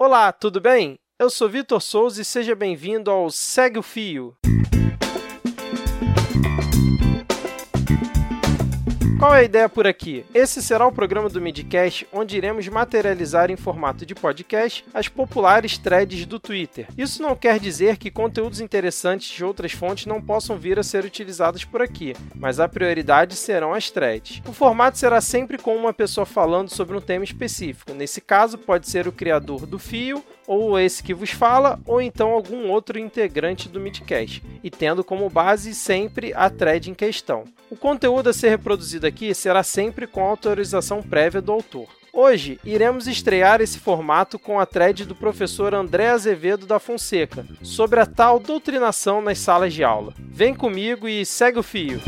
Olá, tudo bem? Eu sou Vitor Souza e seja bem-vindo ao Segue o Fio. Qual é a ideia por aqui? Esse será o programa do Midcast, onde iremos materializar em formato de podcast as populares threads do Twitter. Isso não quer dizer que conteúdos interessantes de outras fontes não possam vir a ser utilizados por aqui, mas a prioridade serão as threads. O formato será sempre com uma pessoa falando sobre um tema específico. Nesse caso, pode ser o criador do fio ou esse que vos fala, ou então algum outro integrante do Midcast, e tendo como base sempre a thread em questão. O conteúdo a ser reproduzido aqui será sempre com autorização prévia do autor. Hoje iremos estrear esse formato com a thread do professor André Azevedo da Fonseca sobre a tal doutrinação nas salas de aula. Vem comigo e segue o fio.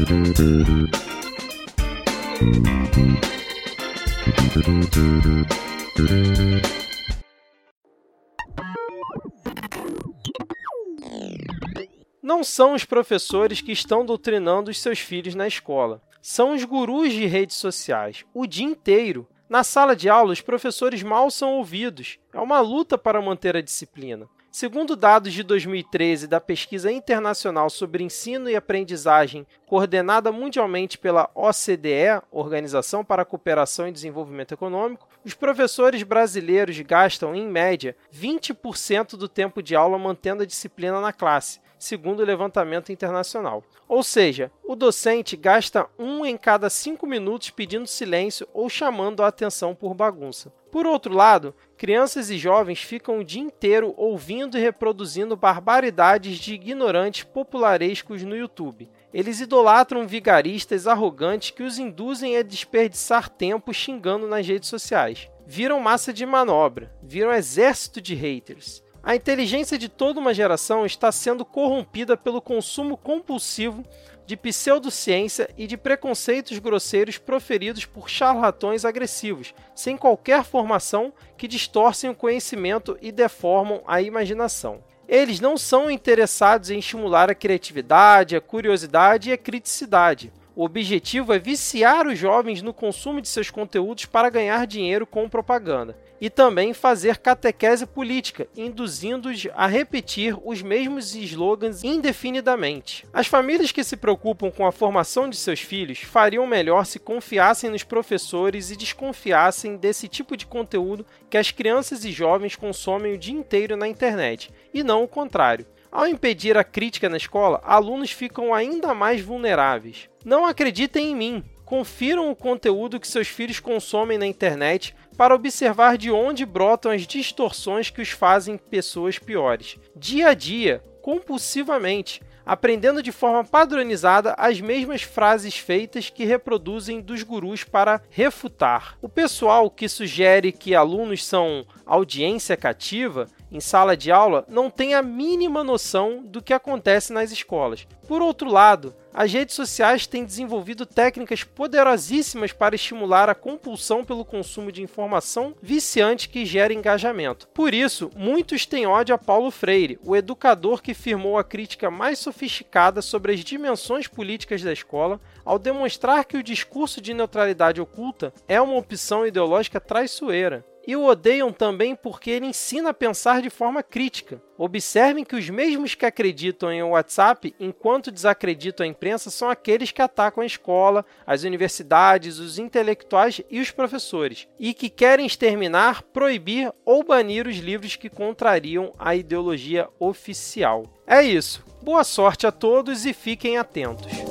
Não são os professores que estão doutrinando os seus filhos na escola. São os gurus de redes sociais, o dia inteiro. Na sala de aula, os professores mal são ouvidos. É uma luta para manter a disciplina. Segundo dados de 2013 da Pesquisa Internacional sobre Ensino e Aprendizagem, coordenada mundialmente pela OCDE, Organização para a Cooperação e Desenvolvimento Econômico, os professores brasileiros gastam, em média, 20% do tempo de aula mantendo a disciplina na classe, segundo o levantamento internacional. Ou seja, o docente gasta um em cada cinco minutos pedindo silêncio ou chamando a atenção por bagunça. Por outro lado, crianças e jovens ficam o dia inteiro ouvindo e reproduzindo barbaridades de ignorantes popularescos no YouTube. Eles idolatram vigaristas arrogantes que os induzem a desperdiçar tempo xingando nas redes sociais. Viram massa de manobra, viram exército de haters. A inteligência de toda uma geração está sendo corrompida pelo consumo compulsivo de pseudociência e de preconceitos grosseiros proferidos por charlatões agressivos, sem qualquer formação, que distorcem o conhecimento e deformam a imaginação. Eles não são interessados em estimular a criatividade, a curiosidade e a criticidade. O objetivo é viciar os jovens no consumo de seus conteúdos para ganhar dinheiro com propaganda e também fazer catequese política, induzindo-os a repetir os mesmos slogans indefinidamente. As famílias que se preocupam com a formação de seus filhos fariam melhor se confiassem nos professores e desconfiassem desse tipo de conteúdo que as crianças e jovens consomem o dia inteiro na internet, e não o contrário. Ao impedir a crítica na escola, alunos ficam ainda mais vulneráveis. Não acreditem em mim. Confiram o conteúdo que seus filhos consomem na internet para observar de onde brotam as distorções que os fazem pessoas piores. Dia a dia, compulsivamente, aprendendo de forma padronizada as mesmas frases feitas que reproduzem dos gurus para refutar. O pessoal que sugere que alunos são audiência cativa em sala de aula não tem a mínima noção do que acontece nas escolas. Por outro lado, as redes sociais têm desenvolvido técnicas poderosíssimas para estimular a compulsão pelo consumo de informação viciante que gera engajamento. Por isso, muitos têm ódio a Paulo Freire, o educador que firmou a crítica mais sofisticada sobre as dimensões políticas da escola, ao demonstrar que o discurso de neutralidade oculta é uma opção ideológica traiçoeira e o odeiam também porque ele ensina a pensar de forma crítica. Observem que os mesmos que acreditam em WhatsApp, enquanto desacreditam a imprensa, são aqueles que atacam a escola, as universidades, os intelectuais e os professores, e que querem exterminar, proibir ou banir os livros que contrariam a ideologia oficial. É isso. Boa sorte a todos e fiquem atentos.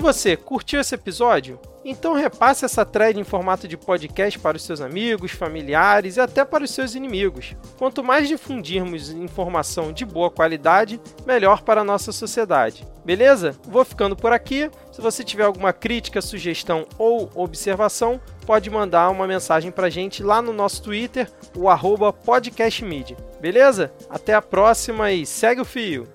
Você, curtiu esse episódio? Então repasse essa thread em formato de podcast para os seus amigos, familiares e até para os seus inimigos. Quanto mais difundirmos informação de boa qualidade, melhor para a nossa sociedade. Beleza? Vou ficando por aqui. Se você tiver alguma crítica, sugestão ou observação, pode mandar uma mensagem para a gente lá no nosso Twitter, o podcastmedia. Beleza? Até a próxima e segue o fio!